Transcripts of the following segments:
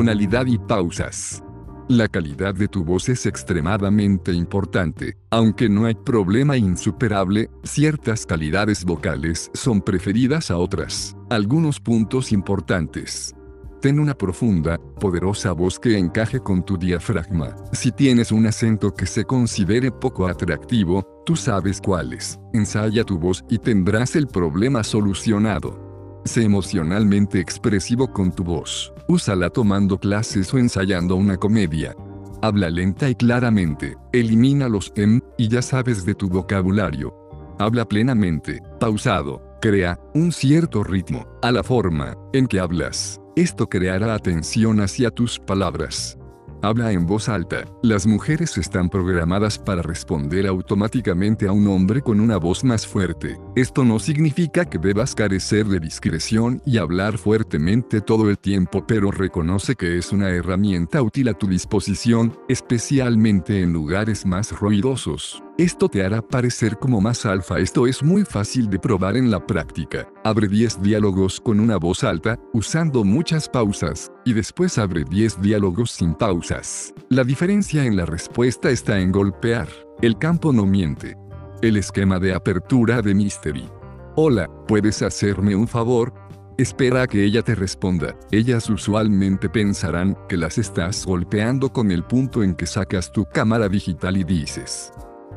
tonalidad y pausas. La calidad de tu voz es extremadamente importante, aunque no hay problema insuperable, ciertas calidades vocales son preferidas a otras. Algunos puntos importantes. Ten una profunda, poderosa voz que encaje con tu diafragma. Si tienes un acento que se considere poco atractivo, tú sabes cuál es. Ensaya tu voz y tendrás el problema solucionado. Sé emocionalmente expresivo con tu voz. Úsala tomando clases o ensayando una comedia. Habla lenta y claramente. Elimina los em y ya sabes de tu vocabulario. Habla plenamente, pausado. Crea un cierto ritmo a la forma en que hablas. Esto creará atención hacia tus palabras. Habla en voz alta. Las mujeres están programadas para responder automáticamente a un hombre con una voz más fuerte. Esto no significa que debas carecer de discreción y hablar fuertemente todo el tiempo, pero reconoce que es una herramienta útil a tu disposición, especialmente en lugares más ruidosos. Esto te hará parecer como más alfa. Esto es muy fácil de probar en la práctica. Abre 10 diálogos con una voz alta, usando muchas pausas, y después abre 10 diálogos sin pausas. La diferencia en la respuesta está en golpear. El campo no miente. El esquema de apertura de Mystery. Hola, ¿puedes hacerme un favor? Espera a que ella te responda. Ellas usualmente pensarán que las estás golpeando con el punto en que sacas tu cámara digital y dices,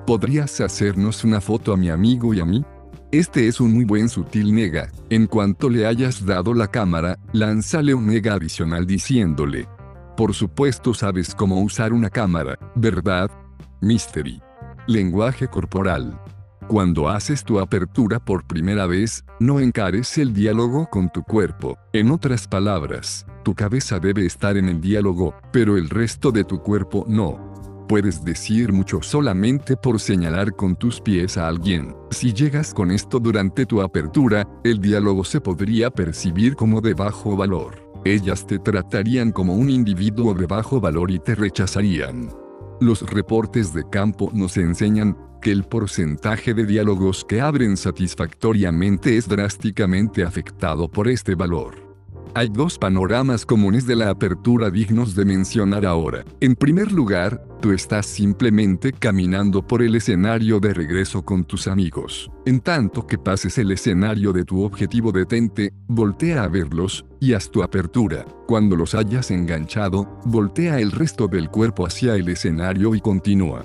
¿Podrías hacernos una foto a mi amigo y a mí? Este es un muy buen sutil nega. En cuanto le hayas dado la cámara, lánzale un nega adicional diciéndole. Por supuesto sabes cómo usar una cámara, ¿verdad? Mystery. Lenguaje corporal. Cuando haces tu apertura por primera vez, no encares el diálogo con tu cuerpo. En otras palabras, tu cabeza debe estar en el diálogo, pero el resto de tu cuerpo no puedes decir mucho solamente por señalar con tus pies a alguien. Si llegas con esto durante tu apertura, el diálogo se podría percibir como de bajo valor. Ellas te tratarían como un individuo de bajo valor y te rechazarían. Los reportes de campo nos enseñan que el porcentaje de diálogos que abren satisfactoriamente es drásticamente afectado por este valor. Hay dos panoramas comunes de la apertura dignos de mencionar ahora. En primer lugar, tú estás simplemente caminando por el escenario de regreso con tus amigos. En tanto que pases el escenario de tu objetivo detente, voltea a verlos, y haz tu apertura. Cuando los hayas enganchado, voltea el resto del cuerpo hacia el escenario y continúa.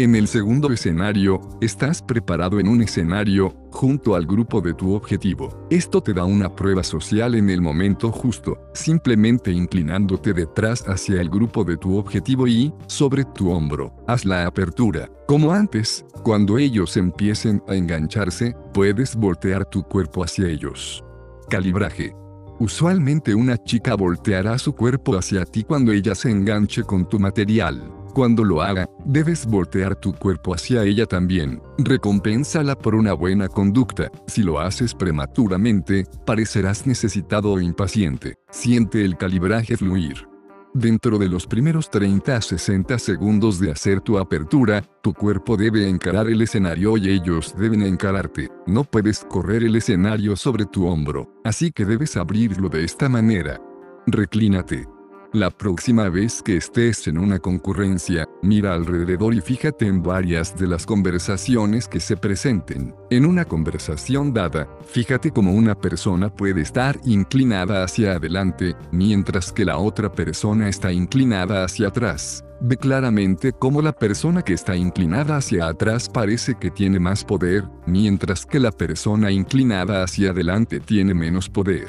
En el segundo escenario, estás preparado en un escenario, junto al grupo de tu objetivo. Esto te da una prueba social en el momento justo, simplemente inclinándote detrás hacia el grupo de tu objetivo y, sobre tu hombro, haz la apertura. Como antes, cuando ellos empiecen a engancharse, puedes voltear tu cuerpo hacia ellos. Calibraje. Usualmente una chica volteará su cuerpo hacia ti cuando ella se enganche con tu material. Cuando lo haga, debes voltear tu cuerpo hacia ella también. Recompénsala por una buena conducta. Si lo haces prematuramente, parecerás necesitado o impaciente. Siente el calibraje fluir. Dentro de los primeros 30 a 60 segundos de hacer tu apertura, tu cuerpo debe encarar el escenario y ellos deben encararte. No puedes correr el escenario sobre tu hombro, así que debes abrirlo de esta manera. Reclínate. La próxima vez que estés en una concurrencia, mira alrededor y fíjate en varias de las conversaciones que se presenten. En una conversación dada, fíjate cómo una persona puede estar inclinada hacia adelante, mientras que la otra persona está inclinada hacia atrás. Ve claramente cómo la persona que está inclinada hacia atrás parece que tiene más poder, mientras que la persona inclinada hacia adelante tiene menos poder.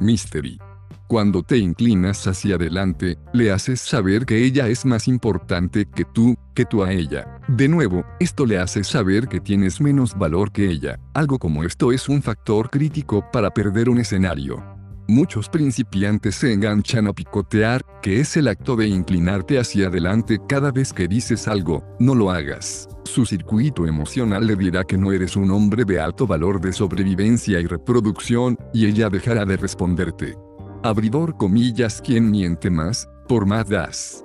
Mystery. Cuando te inclinas hacia adelante, le haces saber que ella es más importante que tú, que tú a ella. De nuevo, esto le hace saber que tienes menos valor que ella. Algo como esto es un factor crítico para perder un escenario. Muchos principiantes se enganchan a picotear, que es el acto de inclinarte hacia adelante cada vez que dices algo, no lo hagas. Su circuito emocional le dirá que no eres un hombre de alto valor de sobrevivencia y reproducción, y ella dejará de responderte. Abridor comillas, ¿quién miente más? Por más das.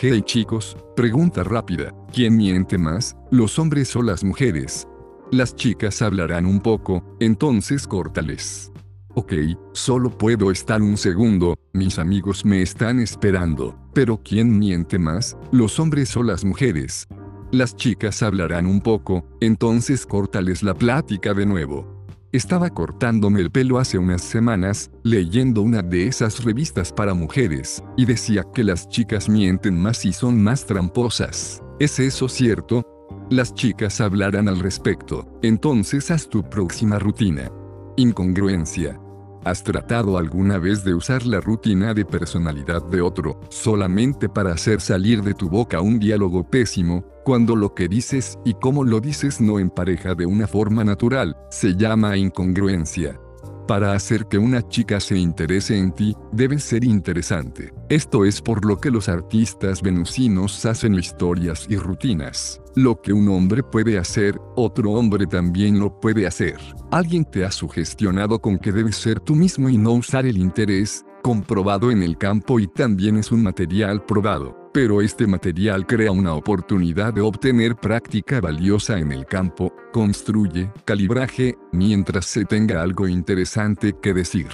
Hey chicos, pregunta rápida, ¿quién miente más? ¿Los hombres o las mujeres? Las chicas hablarán un poco, entonces córtales. Ok, solo puedo estar un segundo, mis amigos me están esperando. Pero ¿quién miente más, los hombres o las mujeres? Las chicas hablarán un poco, entonces córtales la plática de nuevo. Estaba cortándome el pelo hace unas semanas, leyendo una de esas revistas para mujeres, y decía que las chicas mienten más y son más tramposas. ¿Es eso cierto? Las chicas hablarán al respecto, entonces haz tu próxima rutina. Incongruencia. ¿Has tratado alguna vez de usar la rutina de personalidad de otro, solamente para hacer salir de tu boca un diálogo pésimo, cuando lo que dices y cómo lo dices no empareja de una forma natural? Se llama incongruencia. Para hacer que una chica se interese en ti, debes ser interesante. Esto es por lo que los artistas venusinos hacen historias y rutinas. Lo que un hombre puede hacer, otro hombre también lo puede hacer. Alguien te ha sugestionado con que debes ser tú mismo y no usar el interés, comprobado en el campo y también es un material probado pero este material crea una oportunidad de obtener práctica valiosa en el campo, construye calibraje, mientras se tenga algo interesante que decir.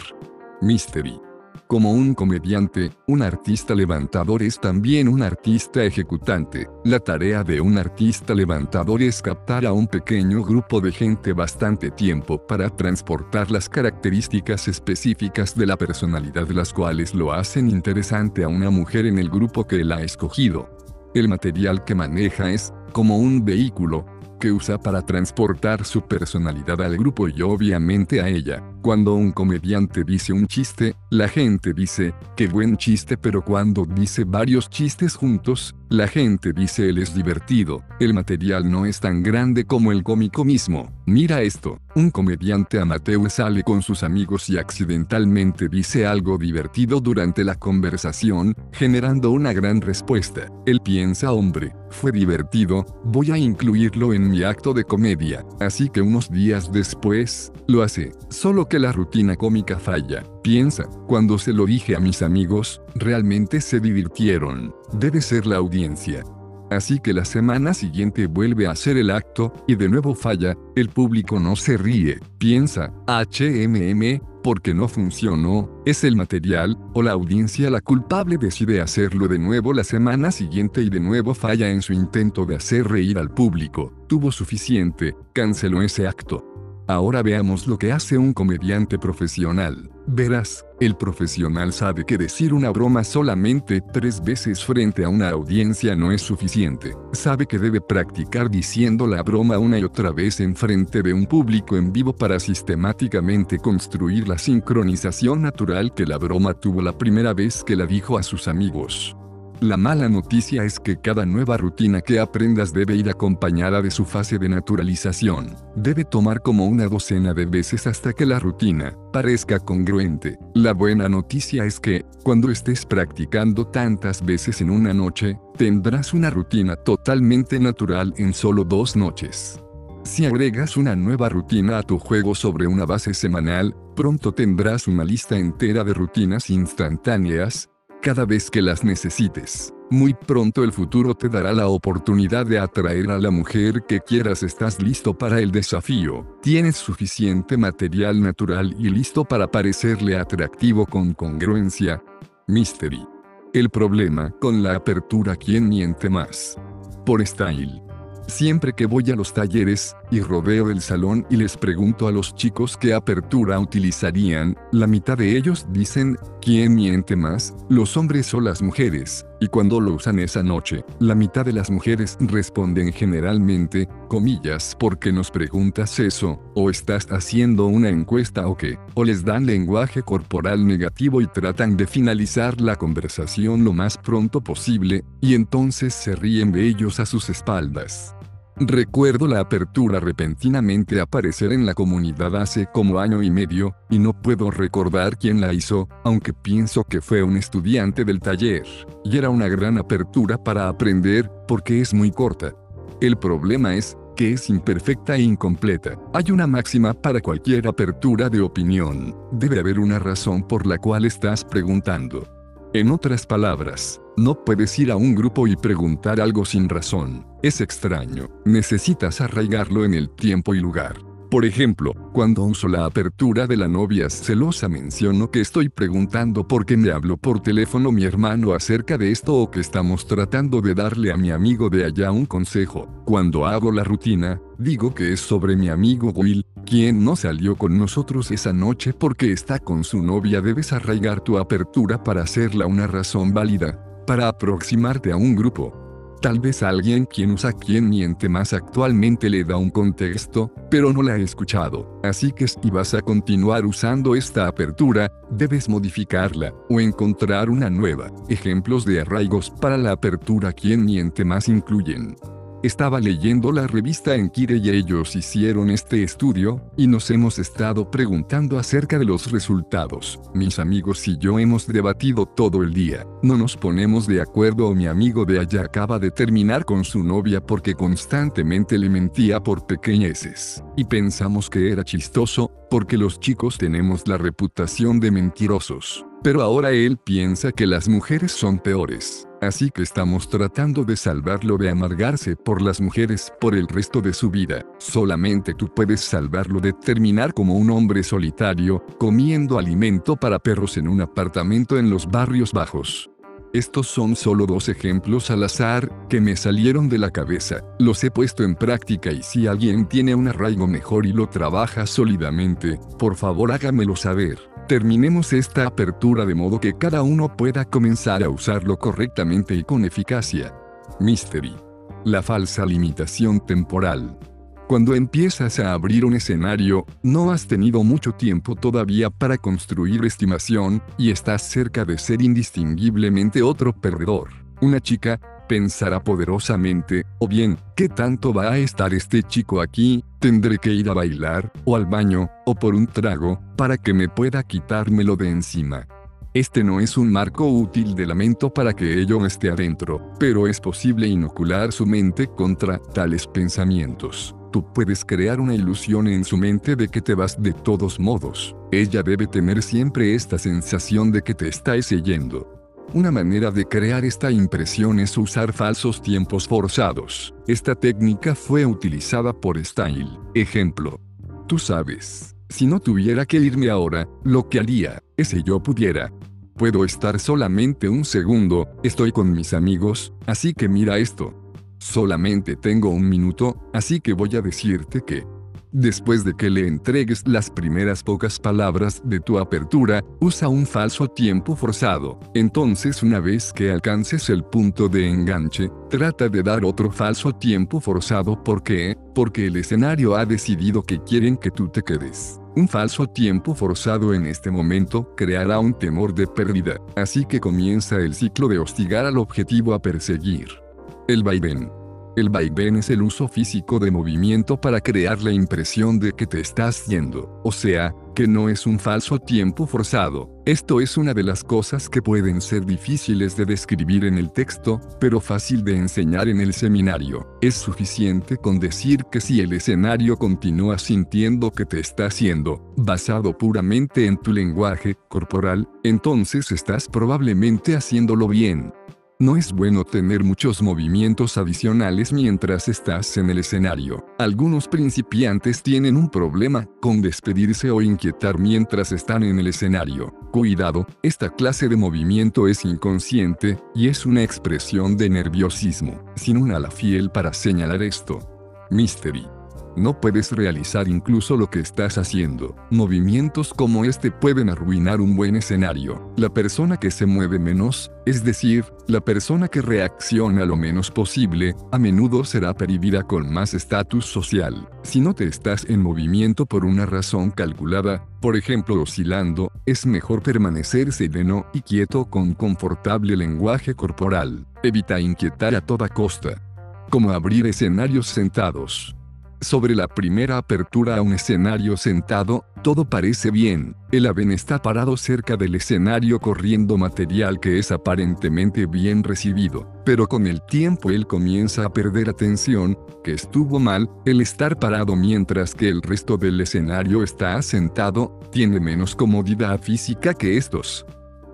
Mystery. Como un comediante, un artista levantador es también un artista ejecutante. La tarea de un artista levantador es captar a un pequeño grupo de gente bastante tiempo para transportar las características específicas de la personalidad las cuales lo hacen interesante a una mujer en el grupo que él ha escogido. El material que maneja es, como un vehículo, que usa para transportar su personalidad al grupo y obviamente a ella. Cuando un comediante dice un chiste, la gente dice, qué buen chiste, pero cuando dice varios chistes juntos, la gente dice él es divertido, el material no es tan grande como el cómico mismo. Mira esto, un comediante amateur sale con sus amigos y accidentalmente dice algo divertido durante la conversación, generando una gran respuesta. Él piensa, hombre, fue divertido, voy a incluirlo en mi acto de comedia. Así que unos días después, lo hace, solo que la rutina cómica falla. Piensa, cuando se lo dije a mis amigos, realmente se divirtieron. Debe ser la audiencia. Así que la semana siguiente vuelve a hacer el acto, y de nuevo falla, el público no se ríe, piensa, HMM, porque no funcionó, es el material, o la audiencia la culpable decide hacerlo de nuevo la semana siguiente y de nuevo falla en su intento de hacer reír al público, tuvo suficiente, canceló ese acto. Ahora veamos lo que hace un comediante profesional. Verás, el profesional sabe que decir una broma solamente tres veces frente a una audiencia no es suficiente. Sabe que debe practicar diciendo la broma una y otra vez en frente de un público en vivo para sistemáticamente construir la sincronización natural que la broma tuvo la primera vez que la dijo a sus amigos. La mala noticia es que cada nueva rutina que aprendas debe ir acompañada de su fase de naturalización. Debe tomar como una docena de veces hasta que la rutina parezca congruente. La buena noticia es que, cuando estés practicando tantas veces en una noche, tendrás una rutina totalmente natural en solo dos noches. Si agregas una nueva rutina a tu juego sobre una base semanal, pronto tendrás una lista entera de rutinas instantáneas, cada vez que las necesites. Muy pronto el futuro te dará la oportunidad de atraer a la mujer que quieras. Estás listo para el desafío. Tienes suficiente material natural y listo para parecerle atractivo con congruencia. Mystery. El problema con la apertura ¿Quién miente más? Por Style. Siempre que voy a los talleres, y rodeo el salón y les pregunto a los chicos qué apertura utilizarían, la mitad de ellos dicen, ¿quién miente más? ¿Los hombres o las mujeres? Y cuando lo usan esa noche, la mitad de las mujeres responden generalmente, comillas, porque nos preguntas eso, o estás haciendo una encuesta o qué, o les dan lenguaje corporal negativo y tratan de finalizar la conversación lo más pronto posible, y entonces se ríen de ellos a sus espaldas. Recuerdo la apertura repentinamente aparecer en la comunidad hace como año y medio, y no puedo recordar quién la hizo, aunque pienso que fue un estudiante del taller, y era una gran apertura para aprender, porque es muy corta. El problema es, que es imperfecta e incompleta. Hay una máxima para cualquier apertura de opinión. Debe haber una razón por la cual estás preguntando. En otras palabras, no puedes ir a un grupo y preguntar algo sin razón. Es extraño. Necesitas arraigarlo en el tiempo y lugar. Por ejemplo, cuando uso la apertura de la novia celosa menciono que estoy preguntando por qué me habló por teléfono mi hermano acerca de esto o que estamos tratando de darle a mi amigo de allá un consejo. Cuando hago la rutina, digo que es sobre mi amigo Will, quien no salió con nosotros esa noche porque está con su novia. Debes arraigar tu apertura para hacerla una razón válida, para aproximarte a un grupo Tal vez alguien quien usa quien miente más actualmente le da un contexto, pero no la he escuchado. Así que si vas a continuar usando esta apertura, debes modificarla o encontrar una nueva. Ejemplos de arraigos para la apertura quien miente más incluyen estaba leyendo la revista Enkire y ellos hicieron este estudio, y nos hemos estado preguntando acerca de los resultados. Mis amigos y yo hemos debatido todo el día. No nos ponemos de acuerdo o mi amigo de allá acaba de terminar con su novia porque constantemente le mentía por pequeñeces. Y pensamos que era chistoso, porque los chicos tenemos la reputación de mentirosos. Pero ahora él piensa que las mujeres son peores. Así que estamos tratando de salvarlo de amargarse por las mujeres por el resto de su vida. Solamente tú puedes salvarlo de terminar como un hombre solitario, comiendo alimento para perros en un apartamento en los barrios bajos. Estos son solo dos ejemplos al azar, que me salieron de la cabeza. Los he puesto en práctica y si alguien tiene un arraigo mejor y lo trabaja sólidamente, por favor hágamelo saber. Terminemos esta apertura de modo que cada uno pueda comenzar a usarlo correctamente y con eficacia. Mystery. La falsa limitación temporal. Cuando empiezas a abrir un escenario, no has tenido mucho tiempo todavía para construir estimación, y estás cerca de ser indistinguiblemente otro perdedor. Una chica, pensará poderosamente, o bien, ¿qué tanto va a estar este chico aquí? Tendré que ir a bailar, o al baño, o por un trago, para que me pueda quitármelo de encima. Este no es un marco útil de lamento para que ello esté adentro, pero es posible inocular su mente contra tales pensamientos. Tú puedes crear una ilusión en su mente de que te vas de todos modos. Ella debe tener siempre esta sensación de que te está siguiendo. Una manera de crear esta impresión es usar falsos tiempos forzados. Esta técnica fue utilizada por Style. Ejemplo. Tú sabes, si no tuviera que irme ahora, lo que haría, es yo pudiera. Puedo estar solamente un segundo, estoy con mis amigos, así que mira esto. Solamente tengo un minuto, así que voy a decirte que Después de que le entregues las primeras pocas palabras de tu apertura, usa un falso tiempo forzado. Entonces una vez que alcances el punto de enganche, trata de dar otro falso tiempo forzado. ¿Por qué? Porque el escenario ha decidido que quieren que tú te quedes. Un falso tiempo forzado en este momento creará un temor de pérdida, así que comienza el ciclo de hostigar al objetivo a perseguir. El vaivén. El vaivén es el uso físico de movimiento para crear la impresión de que te estás yendo, o sea, que no es un falso tiempo forzado. Esto es una de las cosas que pueden ser difíciles de describir en el texto, pero fácil de enseñar en el seminario. Es suficiente con decir que si el escenario continúa sintiendo que te está haciendo, basado puramente en tu lenguaje corporal, entonces estás probablemente haciéndolo bien. No es bueno tener muchos movimientos adicionales mientras estás en el escenario. Algunos principiantes tienen un problema con despedirse o inquietar mientras están en el escenario. Cuidado, esta clase de movimiento es inconsciente, y es una expresión de nerviosismo, sin una ala fiel para señalar esto. Mystery no puedes realizar incluso lo que estás haciendo. Movimientos como este pueden arruinar un buen escenario. La persona que se mueve menos, es decir, la persona que reacciona lo menos posible, a menudo será percibida con más estatus social. Si no te estás en movimiento por una razón calculada, por ejemplo oscilando, es mejor permanecer sereno y quieto con confortable lenguaje corporal. Evita inquietar a toda costa. Como abrir escenarios sentados. Sobre la primera apertura a un escenario sentado, todo parece bien. El aven está parado cerca del escenario corriendo material que es aparentemente bien recibido, pero con el tiempo él comienza a perder atención, que estuvo mal, el estar parado mientras que el resto del escenario está sentado, tiene menos comodidad física que estos.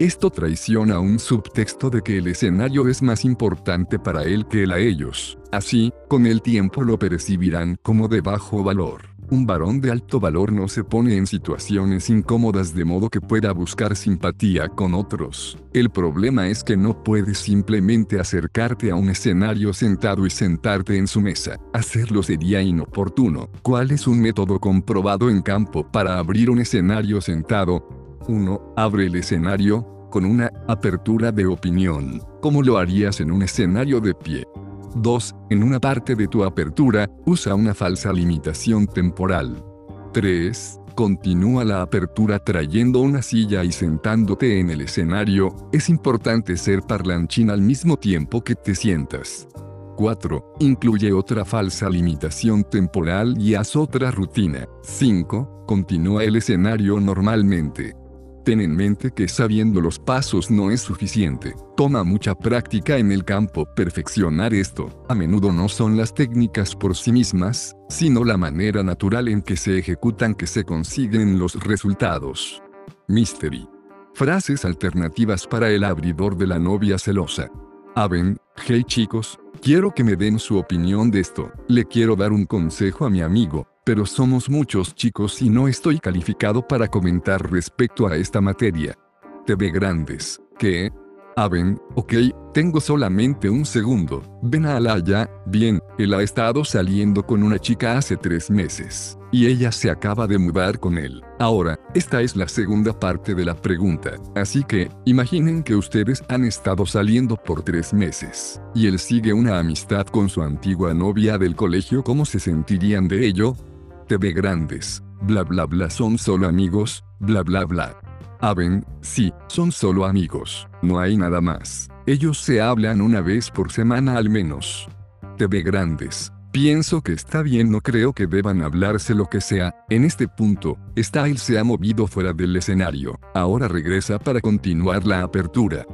Esto traiciona un subtexto de que el escenario es más importante para él que él a ellos. Así, con el tiempo lo percibirán como de bajo valor. Un varón de alto valor no se pone en situaciones incómodas de modo que pueda buscar simpatía con otros. El problema es que no puedes simplemente acercarte a un escenario sentado y sentarte en su mesa. Hacerlo sería inoportuno. ¿Cuál es un método comprobado en campo para abrir un escenario sentado? 1. Abre el escenario con una apertura de opinión, como lo harías en un escenario de pie. 2. En una parte de tu apertura, usa una falsa limitación temporal. 3. Continúa la apertura trayendo una silla y sentándote en el escenario. Es importante ser parlanchín al mismo tiempo que te sientas. 4. Incluye otra falsa limitación temporal y haz otra rutina. 5. Continúa el escenario normalmente. Ten en mente que sabiendo los pasos no es suficiente. Toma mucha práctica en el campo. Perfeccionar esto, a menudo no son las técnicas por sí mismas, sino la manera natural en que se ejecutan que se consiguen los resultados. Mystery. Frases alternativas para el abridor de la novia celosa. Aven, hey chicos, quiero que me den su opinión de esto. Le quiero dar un consejo a mi amigo, pero somos muchos chicos y no estoy calificado para comentar respecto a esta materia. TV grandes, ¿qué? Aven, ok, tengo solamente un segundo. Ven a Alaya, bien, él ha estado saliendo con una chica hace tres meses, y ella se acaba de mudar con él. Ahora, esta es la segunda parte de la pregunta, así que, imaginen que ustedes han estado saliendo por tres meses, y él sigue una amistad con su antigua novia del colegio, ¿cómo se sentirían de ello? TV grandes, bla bla bla son solo amigos, bla bla bla. Aven, sí, son solo amigos, no hay nada más. Ellos se hablan una vez por semana al menos. TV grandes. Pienso que está bien, no creo que deban hablarse lo que sea. En este punto, Style se ha movido fuera del escenario. Ahora regresa para continuar la apertura.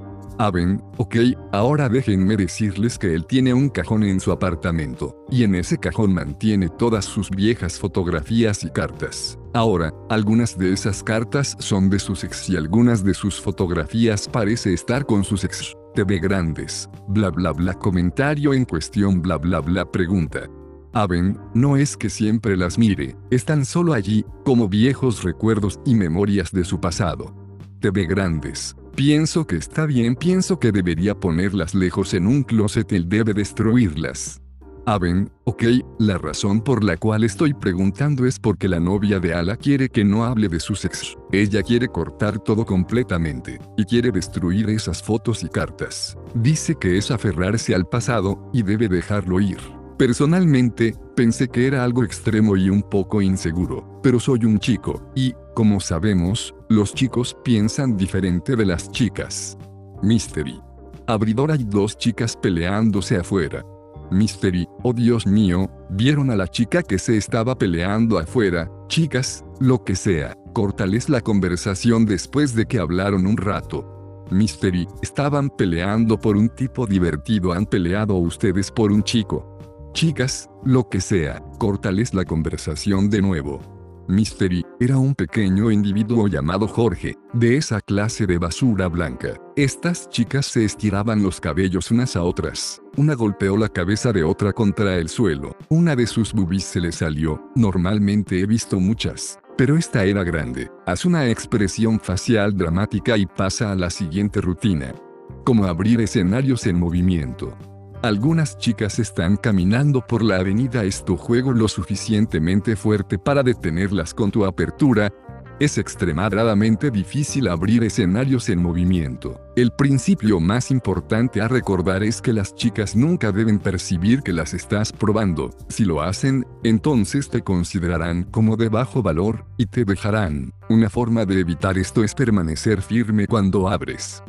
Aven, ok, ahora déjenme decirles que él tiene un cajón en su apartamento, y en ese cajón mantiene todas sus viejas fotografías y cartas. Ahora, algunas de esas cartas son de sus ex y algunas de sus fotografías parece estar con sus ex. TV grandes, bla bla bla comentario en cuestión bla bla bla pregunta. Aven, no es que siempre las mire, están solo allí, como viejos recuerdos y memorias de su pasado. TV grandes, Pienso que está bien, pienso que debería ponerlas lejos en un closet, él debe destruirlas. Aven, ok, la razón por la cual estoy preguntando es porque la novia de Ala quiere que no hable de sus ex. Ella quiere cortar todo completamente, y quiere destruir esas fotos y cartas. Dice que es aferrarse al pasado, y debe dejarlo ir. Personalmente, pensé que era algo extremo y un poco inseguro, pero soy un chico, y, como sabemos, los chicos piensan diferente de las chicas. Mystery. Abridor hay dos chicas peleándose afuera. Mystery, oh Dios mío, vieron a la chica que se estaba peleando afuera, chicas, lo que sea, cortales la conversación después de que hablaron un rato. Mystery, estaban peleando por un tipo divertido, han peleado ustedes por un chico. Chicas, lo que sea, cortales la conversación de nuevo. Mystery, era un pequeño individuo llamado Jorge, de esa clase de basura blanca. Estas chicas se estiraban los cabellos unas a otras. Una golpeó la cabeza de otra contra el suelo. Una de sus bubis se le salió. Normalmente he visto muchas. Pero esta era grande. Haz una expresión facial dramática y pasa a la siguiente rutina. Como abrir escenarios en movimiento. Algunas chicas están caminando por la avenida. Es tu juego lo suficientemente fuerte para detenerlas con tu apertura. Es extremadamente difícil abrir escenarios en movimiento. El principio más importante a recordar es que las chicas nunca deben percibir que las estás probando. Si lo hacen, entonces te considerarán como de bajo valor, y te dejarán. Una forma de evitar esto es permanecer firme cuando abres.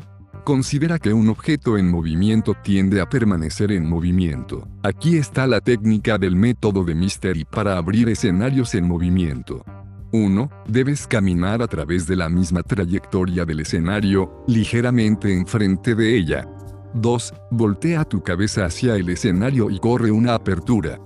Considera que un objeto en movimiento tiende a permanecer en movimiento. Aquí está la técnica del método de Mystery para abrir escenarios en movimiento. 1. Debes caminar a través de la misma trayectoria del escenario, ligeramente enfrente de ella. 2. Voltea tu cabeza hacia el escenario y corre una apertura.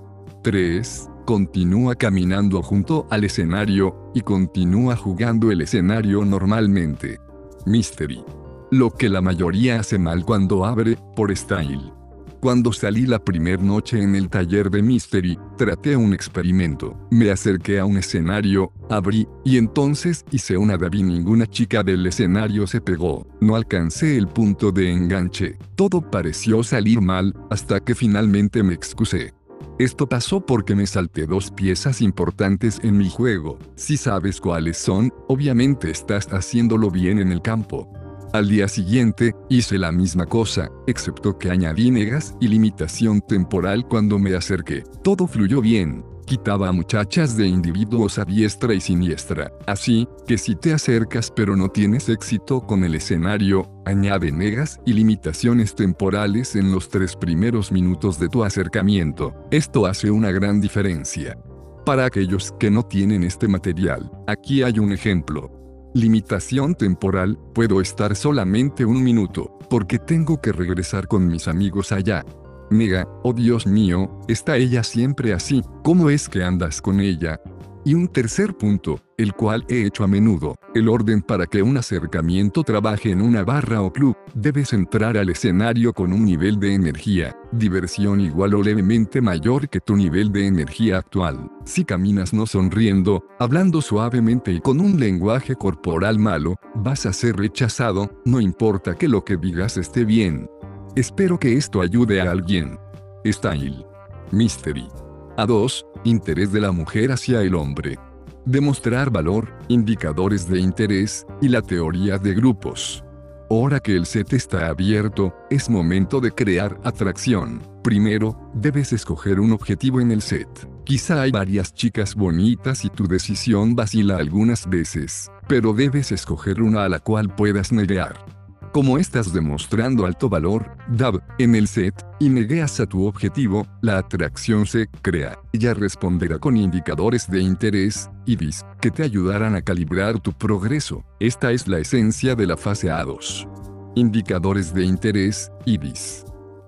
3. Continúa caminando junto al escenario, y continúa jugando el escenario normalmente. Mystery. Lo que la mayoría hace mal cuando abre, por style. Cuando salí la primer noche en el taller de Mystery, traté un experimento. Me acerqué a un escenario, abrí, y entonces hice una David. Ninguna chica del escenario se pegó. No alcancé el punto de enganche. Todo pareció salir mal, hasta que finalmente me excusé. Esto pasó porque me salté dos piezas importantes en mi juego. Si sabes cuáles son, obviamente estás haciéndolo bien en el campo. Al día siguiente, hice la misma cosa, excepto que añadí negas y limitación temporal cuando me acerqué. Todo fluyó bien. Quitaba muchachas de individuos a diestra y siniestra. Así, que si te acercas pero no tienes éxito con el escenario, añade negas y limitaciones temporales en los tres primeros minutos de tu acercamiento. Esto hace una gran diferencia. Para aquellos que no tienen este material, aquí hay un ejemplo. Limitación temporal, puedo estar solamente un minuto, porque tengo que regresar con mis amigos allá. Mega, oh Dios mío, está ella siempre así, ¿cómo es que andas con ella? Y un tercer punto, el cual he hecho a menudo, el orden para que un acercamiento trabaje en una barra o club, debes entrar al escenario con un nivel de energía, diversión igual o levemente mayor que tu nivel de energía actual. Si caminas no sonriendo, hablando suavemente y con un lenguaje corporal malo, vas a ser rechazado, no importa que lo que digas esté bien. Espero que esto ayude a alguien. Style. Mystery. A2. Interés de la mujer hacia el hombre. Demostrar valor, indicadores de interés, y la teoría de grupos. Ahora que el set está abierto, es momento de crear atracción. Primero, debes escoger un objetivo en el set. Quizá hay varias chicas bonitas y tu decisión vacila algunas veces, pero debes escoger una a la cual puedas negar. Como estás demostrando alto valor, DAB, en el set, y negueas a tu objetivo, la atracción se crea. Ella responderá con indicadores de interés, IBIS, que te ayudarán a calibrar tu progreso. Esta es la esencia de la fase A2. Indicadores de interés, IBIS.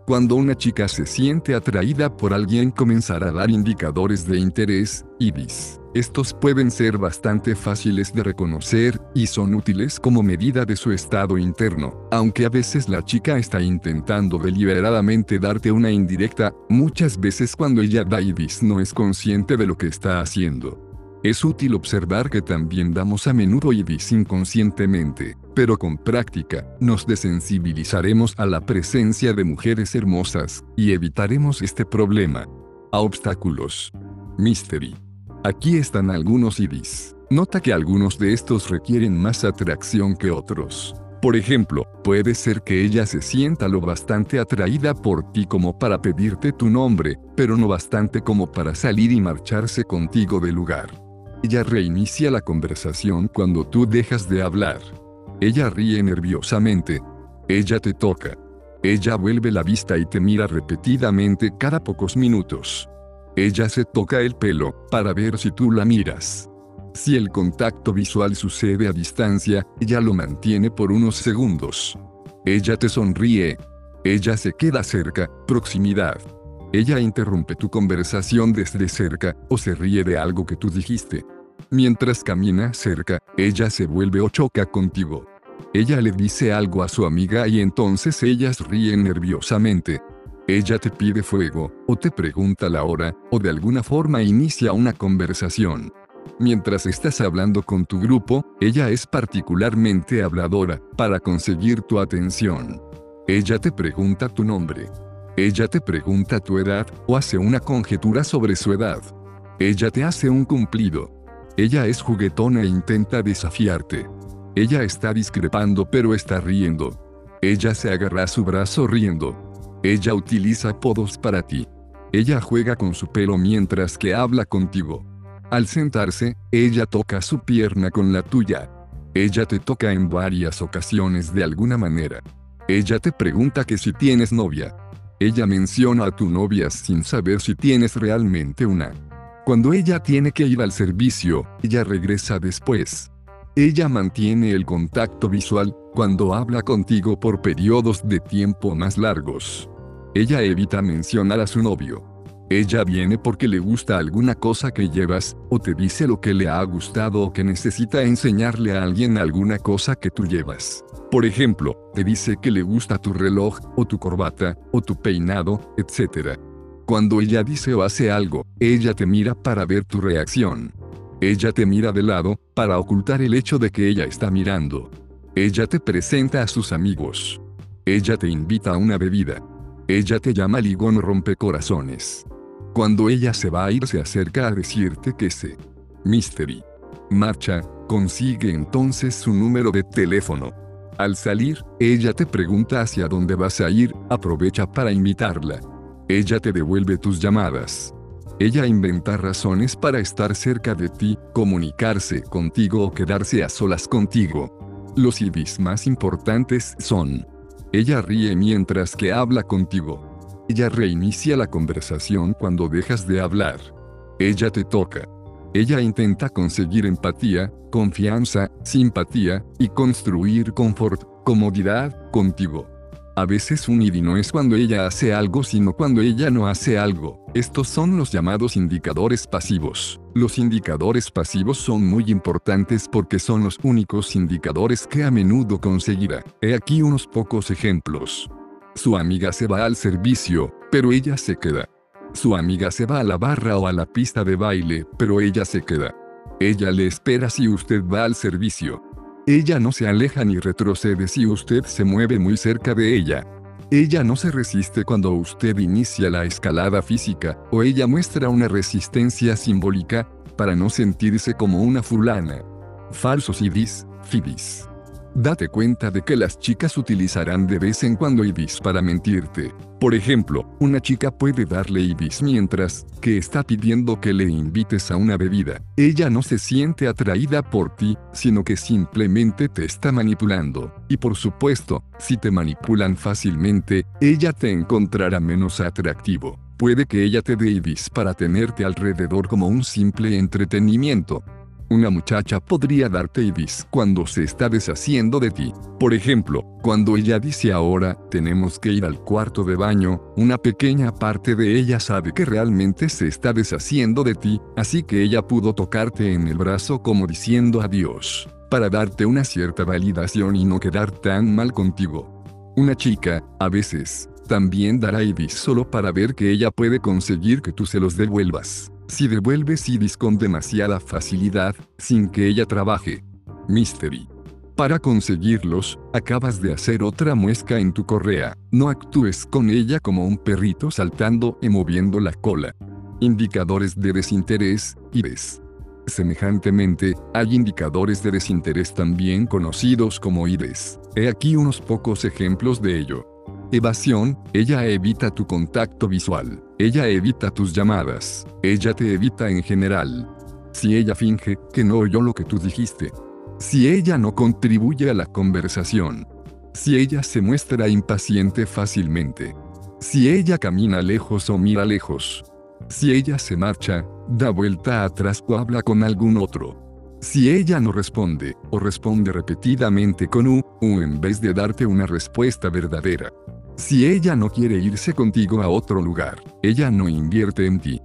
Cuando una chica se siente atraída por alguien comenzará a dar indicadores de interés, IBIS. Estos pueden ser bastante fáciles de reconocer, y son útiles como medida de su estado interno. Aunque a veces la chica está intentando deliberadamente darte una indirecta, muchas veces cuando ella da IBIS no es consciente de lo que está haciendo. Es útil observar que también damos a menudo IBIS inconscientemente, pero con práctica, nos desensibilizaremos a la presencia de mujeres hermosas, y evitaremos este problema. A obstáculos. Mystery. Aquí están algunos IBIS. Nota que algunos de estos requieren más atracción que otros. Por ejemplo, puede ser que ella se sienta lo bastante atraída por ti como para pedirte tu nombre, pero no bastante como para salir y marcharse contigo del lugar. Ella reinicia la conversación cuando tú dejas de hablar. Ella ríe nerviosamente. Ella te toca. Ella vuelve la vista y te mira repetidamente cada pocos minutos. Ella se toca el pelo, para ver si tú la miras. Si el contacto visual sucede a distancia, ella lo mantiene por unos segundos. Ella te sonríe. Ella se queda cerca, proximidad. Ella interrumpe tu conversación desde cerca, o se ríe de algo que tú dijiste. Mientras camina cerca, ella se vuelve o choca contigo. Ella le dice algo a su amiga y entonces ellas ríen nerviosamente. Ella te pide fuego, o te pregunta la hora, o de alguna forma inicia una conversación. Mientras estás hablando con tu grupo, ella es particularmente habladora, para conseguir tu atención. Ella te pregunta tu nombre. Ella te pregunta tu edad, o hace una conjetura sobre su edad. Ella te hace un cumplido. Ella es juguetona e intenta desafiarte. Ella está discrepando pero está riendo. Ella se agarra a su brazo riendo. Ella utiliza apodos para ti. Ella juega con su pelo mientras que habla contigo. Al sentarse, ella toca su pierna con la tuya. Ella te toca en varias ocasiones de alguna manera. Ella te pregunta que si tienes novia. Ella menciona a tu novia sin saber si tienes realmente una. Cuando ella tiene que ir al servicio, ella regresa después. Ella mantiene el contacto visual cuando habla contigo por periodos de tiempo más largos. Ella evita mencionar a su novio. Ella viene porque le gusta alguna cosa que llevas, o te dice lo que le ha gustado o que necesita enseñarle a alguien alguna cosa que tú llevas. Por ejemplo, te dice que le gusta tu reloj, o tu corbata, o tu peinado, etc. Cuando ella dice o hace algo, ella te mira para ver tu reacción. Ella te mira de lado, para ocultar el hecho de que ella está mirando. Ella te presenta a sus amigos. Ella te invita a una bebida. Ella te llama ligón rompecorazones. Cuando ella se va a ir se acerca a decirte que se. Mystery. Marcha, consigue entonces su número de teléfono. Al salir, ella te pregunta hacia dónde vas a ir, aprovecha para invitarla. Ella te devuelve tus llamadas. Ella inventa razones para estar cerca de ti, comunicarse contigo o quedarse a solas contigo. Los IBIS más importantes son. Ella ríe mientras que habla contigo. Ella reinicia la conversación cuando dejas de hablar. Ella te toca. Ella intenta conseguir empatía, confianza, simpatía, y construir confort, comodidad, contigo. A veces un ID no es cuando ella hace algo sino cuando ella no hace algo. Estos son los llamados indicadores pasivos. Los indicadores pasivos son muy importantes porque son los únicos indicadores que a menudo conseguirá. He aquí unos pocos ejemplos. Su amiga se va al servicio, pero ella se queda. Su amiga se va a la barra o a la pista de baile, pero ella se queda. Ella le espera si usted va al servicio. Ella no se aleja ni retrocede si usted se mueve muy cerca de ella. Ella no se resiste cuando usted inicia la escalada física, o ella muestra una resistencia simbólica, para no sentirse como una fulana. Falsos ibis, fibis. Date cuenta de que las chicas utilizarán de vez en cuando ibis para mentirte. Por ejemplo, una chica puede darle ibis mientras que está pidiendo que le invites a una bebida. Ella no se siente atraída por ti, sino que simplemente te está manipulando. Y por supuesto, si te manipulan fácilmente, ella te encontrará menos atractivo. Puede que ella te dé ibis para tenerte alrededor como un simple entretenimiento, una muchacha podría darte ibis cuando se está deshaciendo de ti. Por ejemplo, cuando ella dice ahora, tenemos que ir al cuarto de baño, una pequeña parte de ella sabe que realmente se está deshaciendo de ti, así que ella pudo tocarte en el brazo como diciendo adiós, para darte una cierta validación y no quedar tan mal contigo. Una chica, a veces, también dará ibis solo para ver que ella puede conseguir que tú se los devuelvas si devuelves IDs con demasiada facilidad, sin que ella trabaje. Mystery. Para conseguirlos, acabas de hacer otra muesca en tu correa. No actúes con ella como un perrito saltando y moviendo la cola. Indicadores de desinterés, IDs. Semejantemente, hay indicadores de desinterés también conocidos como IDs. He aquí unos pocos ejemplos de ello. Evasión, ella evita tu contacto visual. Ella evita tus llamadas. Ella te evita en general. Si ella finge que no oyó lo que tú dijiste. Si ella no contribuye a la conversación. Si ella se muestra impaciente fácilmente. Si ella camina lejos o mira lejos. Si ella se marcha, da vuelta atrás o habla con algún otro. Si ella no responde, o responde repetidamente con U, U en vez de darte una respuesta verdadera. Si ella no quiere irse contigo a otro lugar, ella no invierte en ti.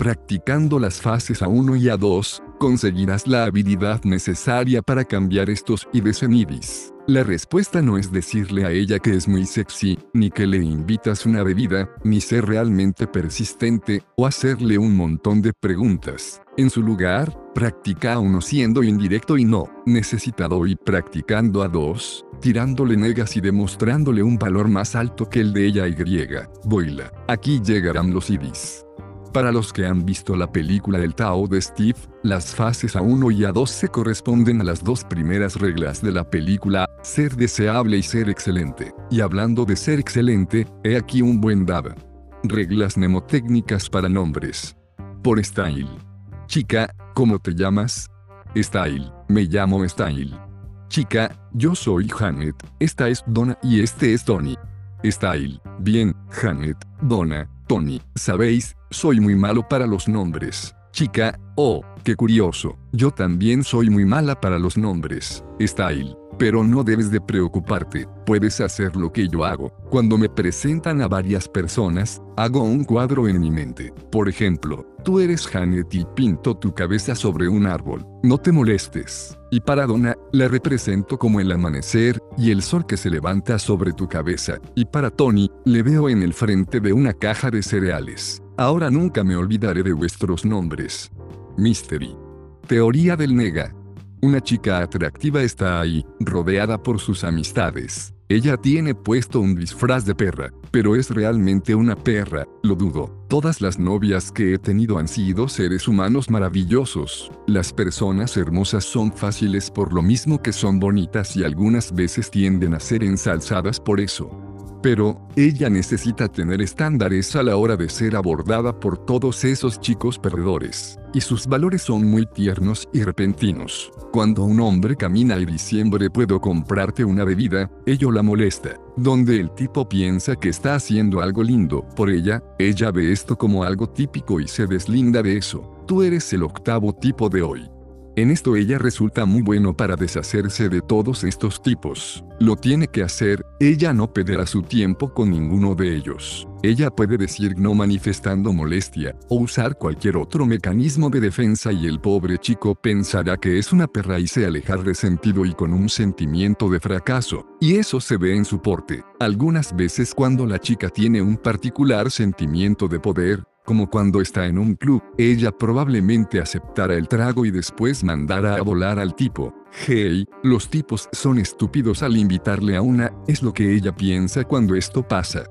Practicando las fases A1 y A2, conseguirás la habilidad necesaria para cambiar estos IBs en IBIS. La respuesta no es decirle a ella que es muy sexy, ni que le invitas una bebida, ni ser realmente persistente, o hacerle un montón de preguntas. En su lugar, practica a uno siendo indirecto y no necesitado y practicando a dos, tirándole negas y demostrándole un valor más alto que el de ella y griega. Boila. Aquí llegarán los IBIS. Para los que han visto la película del Tao de Steve, las fases A1 y A2 se corresponden a las dos primeras reglas de la película, ser deseable y ser excelente. Y hablando de ser excelente, he aquí un buen dab. Reglas mnemotécnicas para nombres. Por style. Chica, ¿cómo te llamas? Style, me llamo Style. Chica, yo soy Janet, esta es Donna y este es Tony. Style, bien, Janet, Donna, Tony, sabéis, soy muy malo para los nombres. Chica, oh, qué curioso, yo también soy muy mala para los nombres. Style, Pero no debes de preocuparte, puedes hacer lo que yo hago. Cuando me presentan a varias personas, hago un cuadro en mi mente. Por ejemplo, tú eres Janet y pinto tu cabeza sobre un árbol. No te molestes. Y para Donna, la represento como el amanecer y el sol que se levanta sobre tu cabeza. Y para Tony, le veo en el frente de una caja de cereales. Ahora nunca me olvidaré de vuestros nombres. Mystery. Teoría del nega. Una chica atractiva está ahí, rodeada por sus amistades. Ella tiene puesto un disfraz de perra, pero es realmente una perra, lo dudo. Todas las novias que he tenido han sido seres humanos maravillosos. Las personas hermosas son fáciles por lo mismo que son bonitas y algunas veces tienden a ser ensalzadas por eso. Pero, ella necesita tener estándares a la hora de ser abordada por todos esos chicos perdedores. Y sus valores son muy tiernos y repentinos. Cuando un hombre camina y diciembre puedo comprarte una bebida, ello la molesta. Donde el tipo piensa que está haciendo algo lindo por ella, ella ve esto como algo típico y se deslinda de eso. Tú eres el octavo tipo de hoy. En esto ella resulta muy bueno para deshacerse de todos estos tipos. Lo tiene que hacer, ella no perderá su tiempo con ninguno de ellos. Ella puede decir no manifestando molestia, o usar cualquier otro mecanismo de defensa y el pobre chico pensará que es una perra y se alejar resentido y con un sentimiento de fracaso. Y eso se ve en su porte. Algunas veces cuando la chica tiene un particular sentimiento de poder, como cuando está en un club, ella probablemente aceptará el trago y después mandará a volar al tipo. Hey, los tipos son estúpidos al invitarle a una, es lo que ella piensa cuando esto pasa.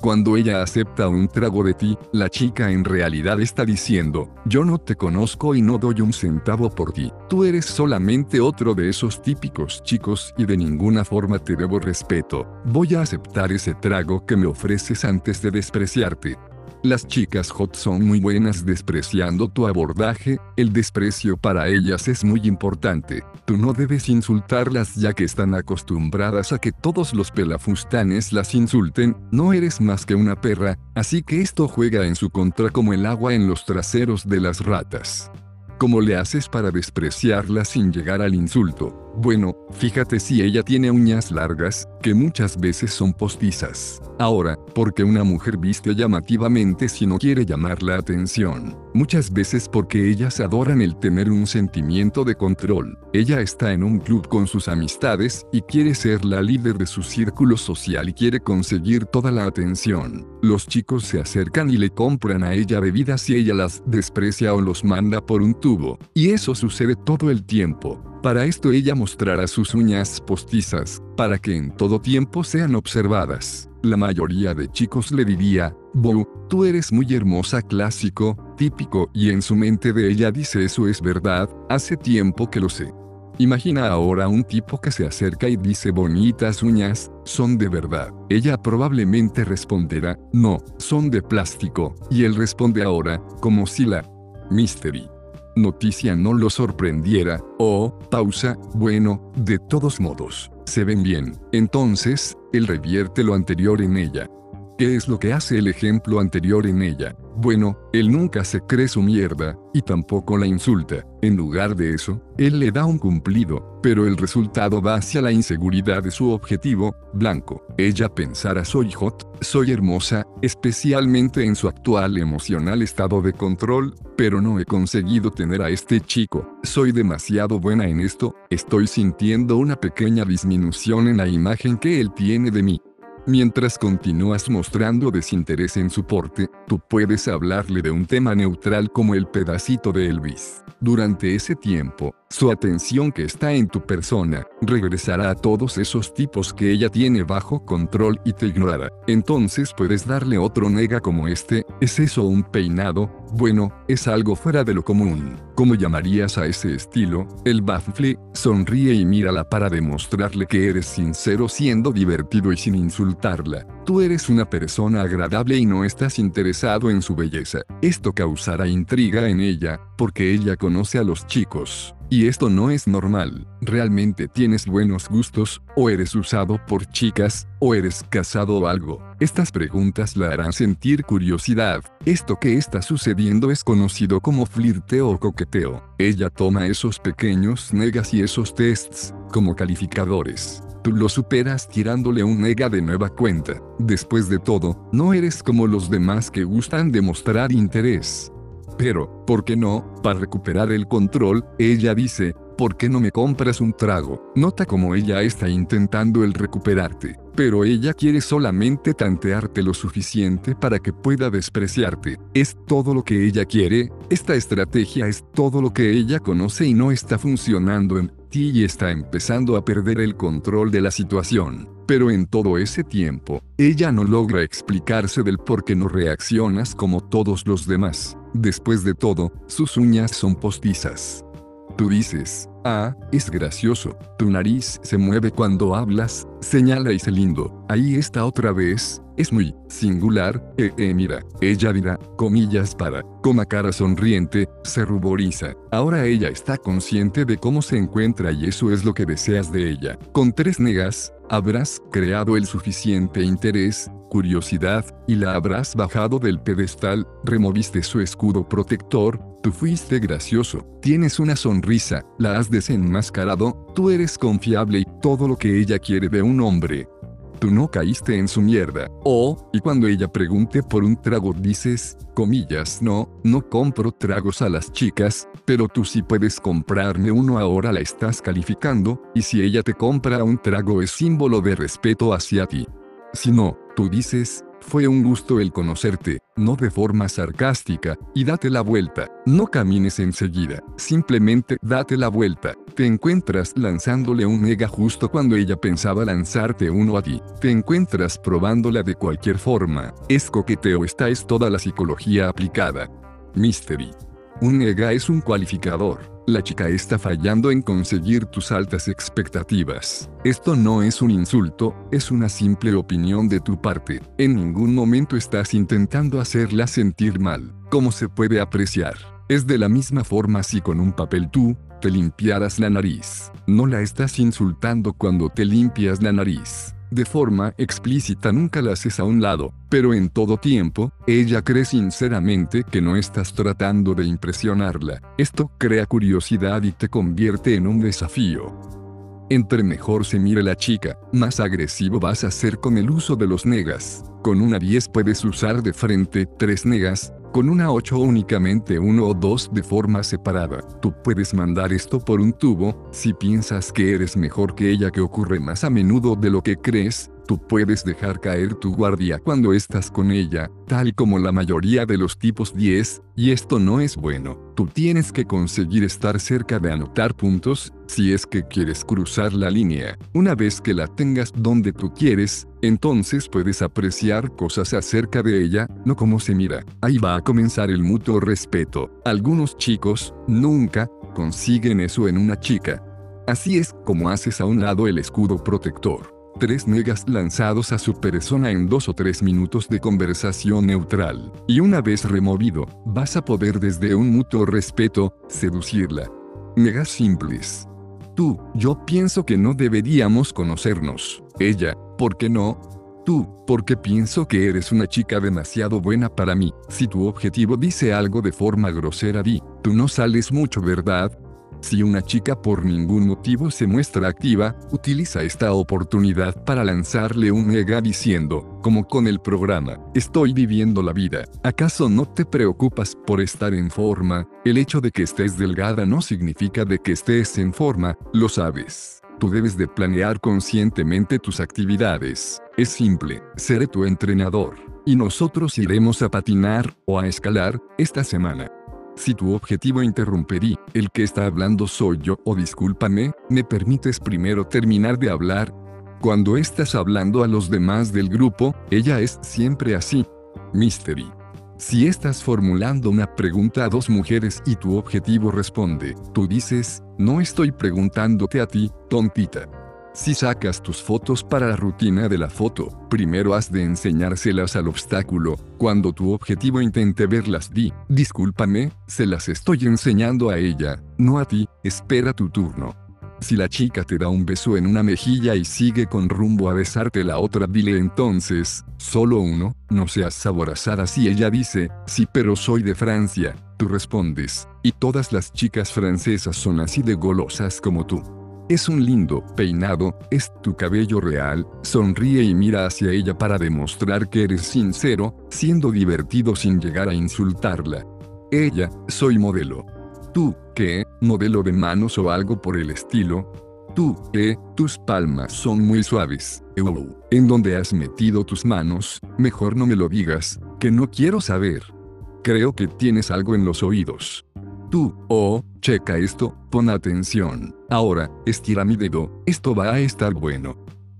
Cuando ella acepta un trago de ti, la chica en realidad está diciendo, yo no te conozco y no doy un centavo por ti. Tú eres solamente otro de esos típicos chicos y de ninguna forma te debo respeto. Voy a aceptar ese trago que me ofreces antes de despreciarte. Las chicas hot son muy buenas despreciando tu abordaje, el desprecio para ellas es muy importante. Tú no debes insultarlas ya que están acostumbradas a que todos los pelafustanes las insulten, no eres más que una perra, así que esto juega en su contra como el agua en los traseros de las ratas. ¿Cómo le haces para despreciarla sin llegar al insulto? Bueno, fíjate si ella tiene uñas largas, que muchas veces son postizas. Ahora, porque una mujer viste llamativamente si no quiere llamar la atención. Muchas veces porque ellas adoran el tener un sentimiento de control. Ella está en un club con sus amistades y quiere ser la líder de su círculo social y quiere conseguir toda la atención. Los chicos se acercan y le compran a ella bebidas y ella las desprecia o los manda por un tubo. Y eso sucede todo el tiempo. Para esto ella mostrará sus uñas postizas, para que en todo tiempo sean observadas. La mayoría de chicos le diría, Bo, tú eres muy hermosa clásico, típico, y en su mente de ella dice eso es verdad, hace tiempo que lo sé. Imagina ahora un tipo que se acerca y dice bonitas uñas, son de verdad. Ella probablemente responderá, no, son de plástico, y él responde ahora, como si la mystery noticia no lo sorprendiera, o, pausa, bueno, de todos modos, se ven bien. Entonces, él revierte lo anterior en ella. ¿Qué es lo que hace el ejemplo anterior en ella? Bueno, él nunca se cree su mierda, y tampoco la insulta. En lugar de eso, él le da un cumplido, pero el resultado va hacia la inseguridad de su objetivo, blanco. Ella pensará soy hot, soy hermosa, especialmente en su actual emocional estado de control, pero no he conseguido tener a este chico. Soy demasiado buena en esto, estoy sintiendo una pequeña disminución en la imagen que él tiene de mí. Mientras continúas mostrando desinterés en su porte, tú puedes hablarle de un tema neutral como el pedacito de Elvis. Durante ese tiempo, su atención que está en tu persona, regresará a todos esos tipos que ella tiene bajo control y te ignora. Entonces puedes darle otro nega como este, ¿es eso un peinado? Bueno, es algo fuera de lo común. ¿Cómo llamarías a ese estilo? El baffle, sonríe y mírala para demostrarle que eres sincero siendo divertido y sin insultarla. Tú eres una persona agradable y no estás interesado en su belleza. Esto causará intriga en ella, porque ella conoce a los chicos. Y esto no es normal. ¿Realmente tienes buenos gustos? ¿O eres usado por chicas? ¿O eres casado o algo? Estas preguntas la harán sentir curiosidad. Esto que está sucediendo es conocido como flirteo o coqueteo. Ella toma esos pequeños negas y esos tests como calificadores. Tú lo superas tirándole un nega de nueva cuenta. Después de todo, no eres como los demás que gustan demostrar interés. Pero, ¿por qué no? Para recuperar el control, ella dice, ¿por qué no me compras un trago? Nota como ella está intentando el recuperarte, pero ella quiere solamente tantearte lo suficiente para que pueda despreciarte. Es todo lo que ella quiere, esta estrategia es todo lo que ella conoce y no está funcionando en ti y está empezando a perder el control de la situación. Pero en todo ese tiempo, ella no logra explicarse del por qué no reaccionas como todos los demás. Después de todo, sus uñas son postizas. Tú dices, ah, es gracioso. Tu nariz se mueve cuando hablas, señala y se lindo. Ahí está otra vez, es muy singular. Eh, eh, mira, ella dirá, comillas para, coma cara sonriente, se ruboriza. Ahora ella está consciente de cómo se encuentra y eso es lo que deseas de ella. Con tres negas, habrás creado el suficiente interés, curiosidad, y la habrás bajado del pedestal, removiste su escudo protector, tú fuiste gracioso, tienes una sonrisa, la has desenmascarado, tú eres confiable y todo lo que ella quiere de un hombre. Tú no caíste en su mierda. O, y cuando ella pregunte por un trago dices, comillas, no, no compro tragos a las chicas, pero tú sí puedes comprarme uno ahora la estás calificando, y si ella te compra un trago es símbolo de respeto hacia ti. Si no, tú dices, fue un gusto el conocerte, no de forma sarcástica, y date la vuelta. No camines enseguida, simplemente date la vuelta. Te encuentras lanzándole un mega justo cuando ella pensaba lanzarte uno a ti. Te encuentras probándola de cualquier forma. Es coqueteo, esta es toda la psicología aplicada. Mystery. Un nega es un cualificador. La chica está fallando en conseguir tus altas expectativas. Esto no es un insulto, es una simple opinión de tu parte. En ningún momento estás intentando hacerla sentir mal. Como se puede apreciar? Es de la misma forma si con un papel tú, te limpiaras la nariz. No la estás insultando cuando te limpias la nariz de forma explícita nunca la haces a un lado, pero en todo tiempo, ella cree sinceramente que no estás tratando de impresionarla. Esto crea curiosidad y te convierte en un desafío. Entre mejor se mire la chica, más agresivo vas a ser con el uso de los negas. Con una 10 puedes usar de frente 3 negas, con una 8 únicamente uno o dos de forma separada. Tú puedes mandar esto por un tubo, si piensas que eres mejor que ella que ocurre más a menudo de lo que crees, Tú puedes dejar caer tu guardia cuando estás con ella, tal como la mayoría de los tipos 10, y esto no es bueno. Tú tienes que conseguir estar cerca de anotar puntos, si es que quieres cruzar la línea. Una vez que la tengas donde tú quieres, entonces puedes apreciar cosas acerca de ella, no como se mira. Ahí va a comenzar el mutuo respeto. Algunos chicos, nunca, consiguen eso en una chica. Así es como haces a un lado el escudo protector tres negas lanzados a su persona en dos o tres minutos de conversación neutral. Y una vez removido, vas a poder desde un mutuo respeto, seducirla. Negas simples. Tú, yo pienso que no deberíamos conocernos. Ella, ¿por qué no? Tú, porque pienso que eres una chica demasiado buena para mí. Si tu objetivo dice algo de forma grosera, di, tú no sales mucho, ¿verdad? Si una chica por ningún motivo se muestra activa, utiliza esta oportunidad para lanzarle un mega diciendo, como con el programa, estoy viviendo la vida. ¿Acaso no te preocupas por estar en forma? El hecho de que estés delgada no significa de que estés en forma, lo sabes. Tú debes de planear conscientemente tus actividades. Es simple, seré tu entrenador. Y nosotros iremos a patinar o a escalar esta semana. Si tu objetivo interrumperí, el que está hablando soy yo o discúlpame, ¿me permites primero terminar de hablar? Cuando estás hablando a los demás del grupo, ella es siempre así. Mystery. Si estás formulando una pregunta a dos mujeres y tu objetivo responde, tú dices, no estoy preguntándote a ti, tontita. Si sacas tus fotos para la rutina de la foto, primero has de enseñárselas al obstáculo. Cuando tu objetivo intente verlas, di, discúlpame, se las estoy enseñando a ella, no a ti, espera tu turno. Si la chica te da un beso en una mejilla y sigue con rumbo a besarte la otra, dile entonces, solo uno, no seas saborazada si ella dice, sí pero soy de Francia, tú respondes, y todas las chicas francesas son así de golosas como tú. Es un lindo peinado, es tu cabello real, sonríe y mira hacia ella para demostrar que eres sincero, siendo divertido sin llegar a insultarla. Ella, soy modelo. Tú, ¿qué? ¿Modelo de manos o algo por el estilo? Tú, ¿eh? Tus palmas son muy suaves. ¿En dónde has metido tus manos? Mejor no me lo digas, que no quiero saber. Creo que tienes algo en los oídos. Tú, oh, checa esto, pon atención. Ahora, estira mi dedo, esto va a estar bueno.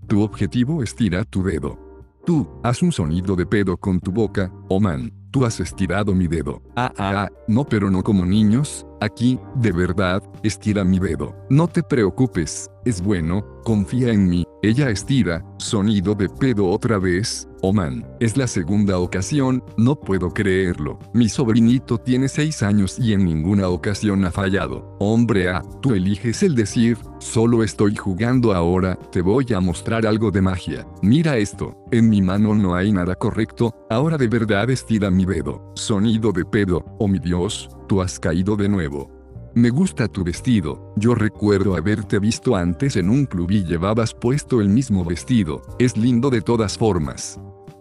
Tu objetivo estira tu dedo. Tú, haz un sonido de pedo con tu boca, oh man, tú has estirado mi dedo. Ah, ah, ah, no pero no como niños, aquí, de verdad, estira mi dedo. No te preocupes, es bueno, confía en mí. Ella estira, sonido de pedo otra vez, oh man, es la segunda ocasión, no puedo creerlo. Mi sobrinito tiene 6 años y en ninguna ocasión ha fallado. Hombre A, tú eliges el decir, solo estoy jugando ahora, te voy a mostrar algo de magia. Mira esto, en mi mano no hay nada correcto, ahora de verdad estira mi dedo. Sonido de pedo, oh mi Dios, tú has caído de nuevo. Me gusta tu vestido, yo recuerdo haberte visto antes en un club y llevabas puesto el mismo vestido, es lindo de todas formas.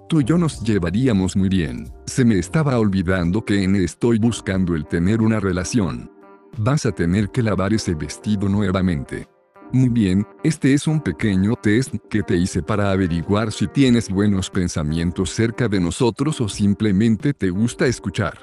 Tú y yo nos llevaríamos muy bien, se me estaba olvidando que en estoy buscando el tener una relación. Vas a tener que lavar ese vestido nuevamente. Muy bien, este es un pequeño test que te hice para averiguar si tienes buenos pensamientos cerca de nosotros o simplemente te gusta escuchar.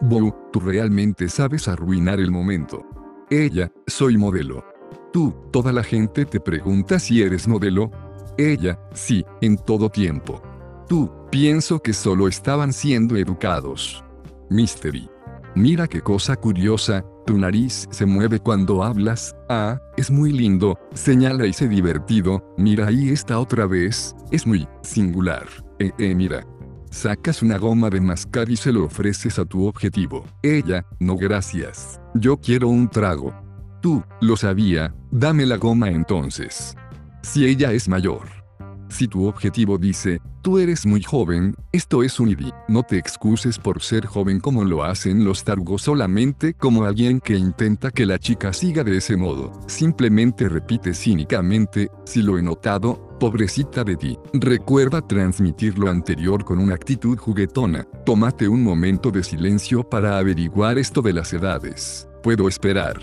Bo, tú realmente sabes arruinar el momento. Ella, soy modelo. Tú, toda la gente te pregunta si eres modelo. Ella, sí, en todo tiempo. Tú, pienso que solo estaban siendo educados. Mystery. Mira qué cosa curiosa, tu nariz se mueve cuando hablas, ah, es muy lindo, señala y se divertido, mira ahí está otra vez, es muy singular. Eh, eh, mira, Sacas una goma de mascar y se lo ofreces a tu objetivo. Ella, no gracias. Yo quiero un trago. Tú, lo sabía, dame la goma entonces. Si ella es mayor. Si tu objetivo dice, tú eres muy joven, esto es un ID. No te excuses por ser joven como lo hacen los targos solamente como alguien que intenta que la chica siga de ese modo. Simplemente repite cínicamente, si lo he notado, pobrecita de ti. Recuerda transmitir lo anterior con una actitud juguetona. Tómate un momento de silencio para averiguar esto de las edades. Puedo esperar.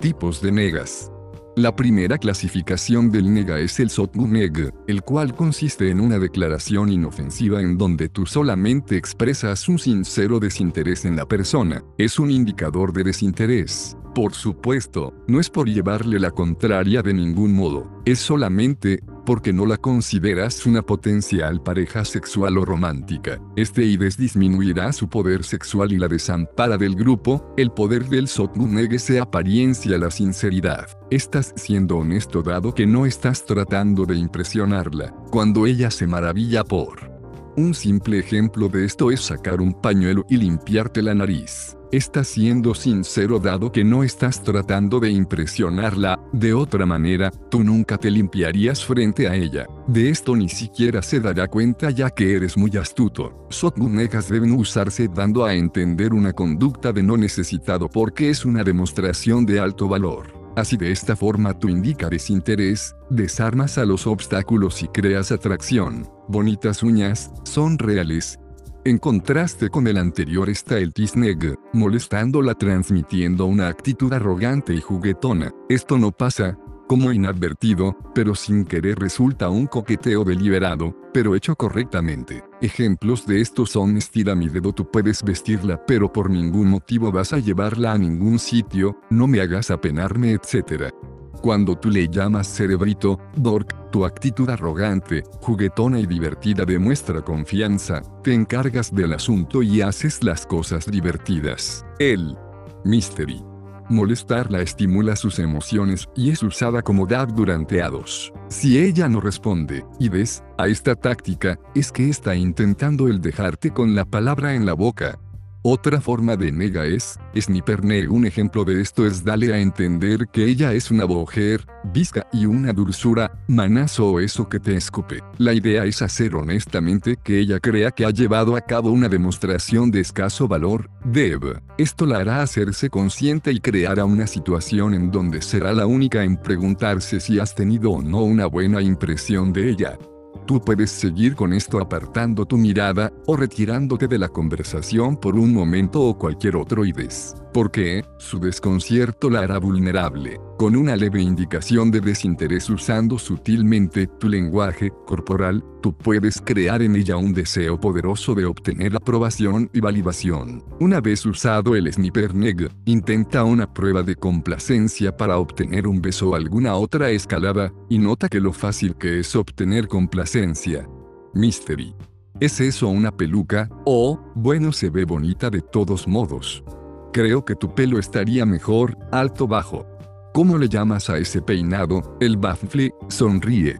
Tipos de negas. La primera clasificación del nega es el neg, el cual consiste en una declaración inofensiva en donde tú solamente expresas un sincero desinterés en la persona. Es un indicador de desinterés. Por supuesto, no es por llevarle la contraria de ningún modo, es solamente porque no la consideras una potencial pareja sexual o romántica. Este IDES disminuirá su poder sexual y la desampara del grupo, el poder del Sotmunege se apariencia la sinceridad. Estás siendo honesto dado que no estás tratando de impresionarla, cuando ella se maravilla por un simple ejemplo de esto es sacar un pañuelo y limpiarte la nariz. Estás siendo sincero dado que no estás tratando de impresionarla, de otra manera, tú nunca te limpiarías frente a ella. De esto ni siquiera se dará cuenta ya que eres muy astuto. Sotmunegas deben usarse dando a entender una conducta de no necesitado porque es una demostración de alto valor. Así de esta forma tú indica desinterés, desarmas a los obstáculos y creas atracción. Bonitas uñas, son reales. En contraste con el anterior está el Tisneg, molestándola transmitiendo una actitud arrogante y juguetona. Esto no pasa, como inadvertido, pero sin querer resulta un coqueteo deliberado, pero hecho correctamente. Ejemplos de esto son estira mi dedo tú puedes vestirla pero por ningún motivo vas a llevarla a ningún sitio, no me hagas apenarme etc. Cuando tú le llamas cerebrito, Dork, tu actitud arrogante, juguetona y divertida demuestra confianza, te encargas del asunto y haces las cosas divertidas. El Mystery Molestarla estimula sus emociones y es usada como DAB durante ados. Si ella no responde, y ves, a esta táctica, es que está intentando el dejarte con la palabra en la boca, otra forma de nega es, sniperne. Un ejemplo de esto es darle a entender que ella es una mujer, visca y una dulzura, manazo o eso que te escupe. La idea es hacer honestamente que ella crea que ha llevado a cabo una demostración de escaso valor, Deb. Esto la hará hacerse consciente y creará una situación en donde será la única en preguntarse si has tenido o no una buena impresión de ella. Tú puedes seguir con esto apartando tu mirada, o retirándote de la conversación por un momento o cualquier otro y ves, porque, su desconcierto la hará vulnerable, con una leve indicación de desinterés usando sutilmente tu lenguaje corporal, tú puedes crear en ella un deseo poderoso de obtener aprobación y validación. Una vez usado el sniper neg, intenta una prueba de complacencia para obtener un beso o alguna otra escalada, y nota que lo fácil que es obtener complacencia. Mystery. ¿Es eso una peluca? O, bueno, se ve bonita de todos modos. Creo que tu pelo estaría mejor, alto bajo. ¿Cómo le llamas a ese peinado? El baffle sonríe.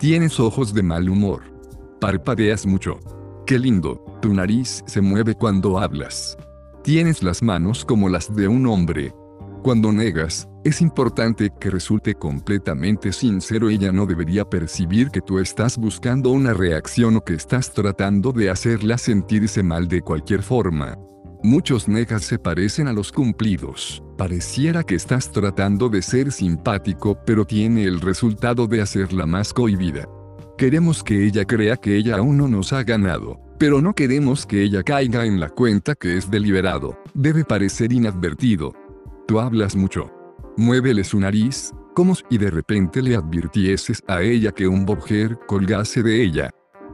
Tienes ojos de mal humor. Parpadeas mucho. Qué lindo, tu nariz se mueve cuando hablas. Tienes las manos como las de un hombre. Cuando negas, es importante que resulte completamente sincero. Ella no debería percibir que tú estás buscando una reacción o que estás tratando de hacerla sentirse mal de cualquier forma. Muchos negas se parecen a los cumplidos. Pareciera que estás tratando de ser simpático, pero tiene el resultado de hacerla más cohibida. Queremos que ella crea que ella aún no nos ha ganado, pero no queremos que ella caiga en la cuenta que es deliberado. Debe parecer inadvertido. Tú hablas mucho. Muévele su nariz, como si de repente le advirtieses a ella que un mujer colgase de ella.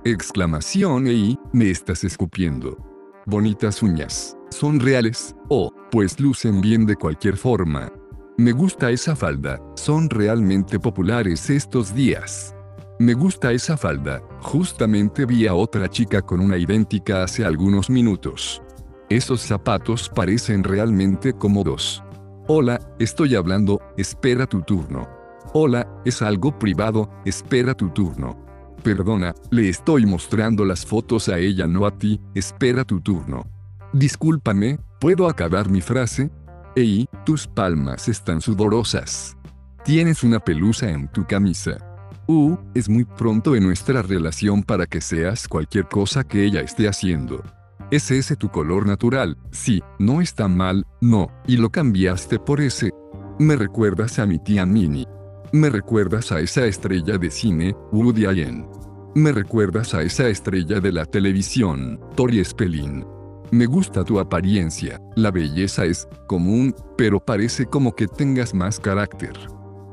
Exclamación y, me estás escupiendo. Bonitas uñas. ¿Son reales? Oh, pues lucen bien de cualquier forma. Me gusta esa falda, son realmente populares estos días. Me gusta esa falda, justamente vi a otra chica con una idéntica hace algunos minutos. Esos zapatos parecen realmente cómodos. Hola, estoy hablando, espera tu turno. Hola, es algo privado, espera tu turno. Perdona, le estoy mostrando las fotos a ella, no a ti, espera tu turno. Discúlpame, ¿puedo acabar mi frase? Ey, tus palmas están sudorosas. Tienes una pelusa en tu camisa. Uh, es muy pronto en nuestra relación para que seas cualquier cosa que ella esté haciendo. ¿Es ese tu color natural? Sí, no está mal, no, y lo cambiaste por ese. Me recuerdas a mi tía Minnie. Me recuerdas a esa estrella de cine, Woody Allen. Me recuerdas a esa estrella de la televisión, Tori Spelling. Me gusta tu apariencia, la belleza es común, pero parece como que tengas más carácter.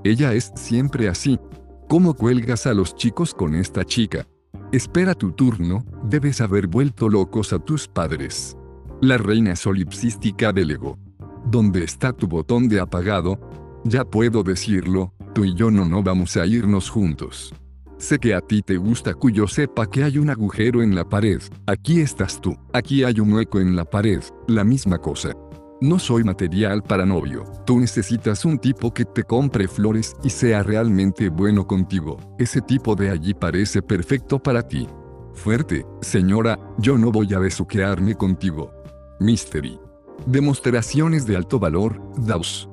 Ella es siempre así. ¿Cómo cuelgas a los chicos con esta chica? Espera tu turno, debes haber vuelto locos a tus padres. La reina solipsística del ego. ¿Dónde está tu botón de apagado? Ya puedo decirlo, tú y yo no no vamos a irnos juntos. Sé que a ti te gusta cuyo sepa que hay un agujero en la pared. Aquí estás tú. Aquí hay un hueco en la pared. La misma cosa. No soy material para novio. Tú necesitas un tipo que te compre flores y sea realmente bueno contigo. Ese tipo de allí parece perfecto para ti. Fuerte, señora, yo no voy a besuquearme contigo. Mystery. Demostraciones de alto valor, DAOS.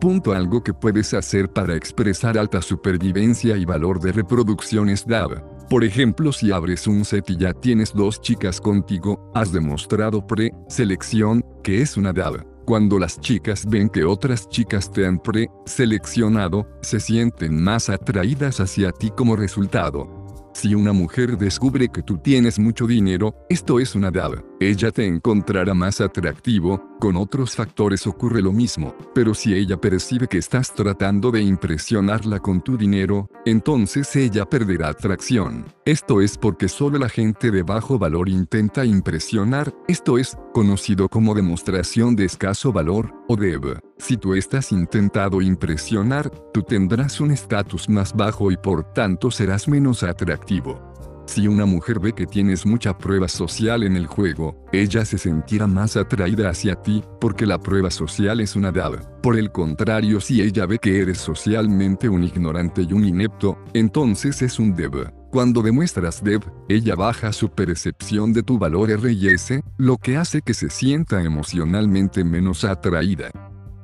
Punto algo que puedes hacer para expresar alta supervivencia y valor de reproducciones DAB. Por ejemplo, si abres un set y ya tienes dos chicas contigo, has demostrado pre-selección, que es una DAB. Cuando las chicas ven que otras chicas te han pre-seleccionado, se sienten más atraídas hacia ti como resultado. Si una mujer descubre que tú tienes mucho dinero, esto es una DAB. Ella te encontrará más atractivo, con otros factores ocurre lo mismo, pero si ella percibe que estás tratando de impresionarla con tu dinero, entonces ella perderá atracción. Esto es porque solo la gente de bajo valor intenta impresionar, esto es, conocido como demostración de escaso valor, o DEV. Si tú estás intentado impresionar, tú tendrás un estatus más bajo y por tanto serás menos atractivo. Si una mujer ve que tienes mucha prueba social en el juego, ella se sentirá más atraída hacia ti, porque la prueba social es una dab. Por el contrario, si ella ve que eres socialmente un ignorante y un inepto, entonces es un deb. Cuando demuestras deb, ella baja su percepción de tu valor R&S, lo que hace que se sienta emocionalmente menos atraída.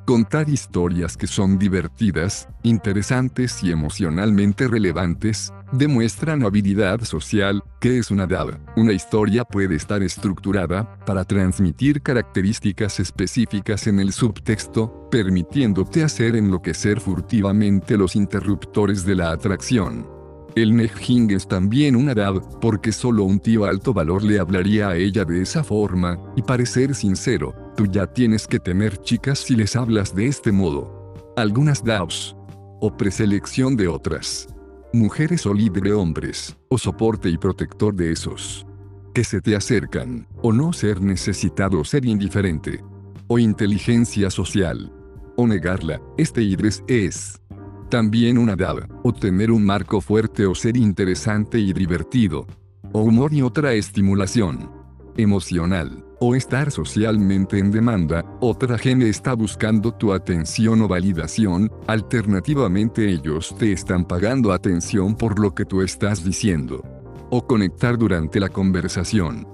Contar historias que son divertidas, interesantes y emocionalmente relevantes, demuestran habilidad social, que es una DAB. Una historia puede estar estructurada para transmitir características específicas en el subtexto, permitiéndote hacer enloquecer furtivamente los interruptores de la atracción. El Nejing es también una DAB, porque solo un tío alto valor le hablaría a ella de esa forma, y parecer sincero, tú ya tienes que tener chicas si les hablas de este modo. Algunas DABs. O preselección de otras. Mujeres o libre hombres, o soporte y protector de esos. Que se te acercan, o no ser necesitado o ser indiferente. O inteligencia social. O negarla, este idres es también una DAB, o tener un marco fuerte o ser interesante y divertido. O humor y otra estimulación emocional, o estar socialmente en demanda, otra gene está buscando tu atención o validación, alternativamente ellos te están pagando atención por lo que tú estás diciendo. O conectar durante la conversación.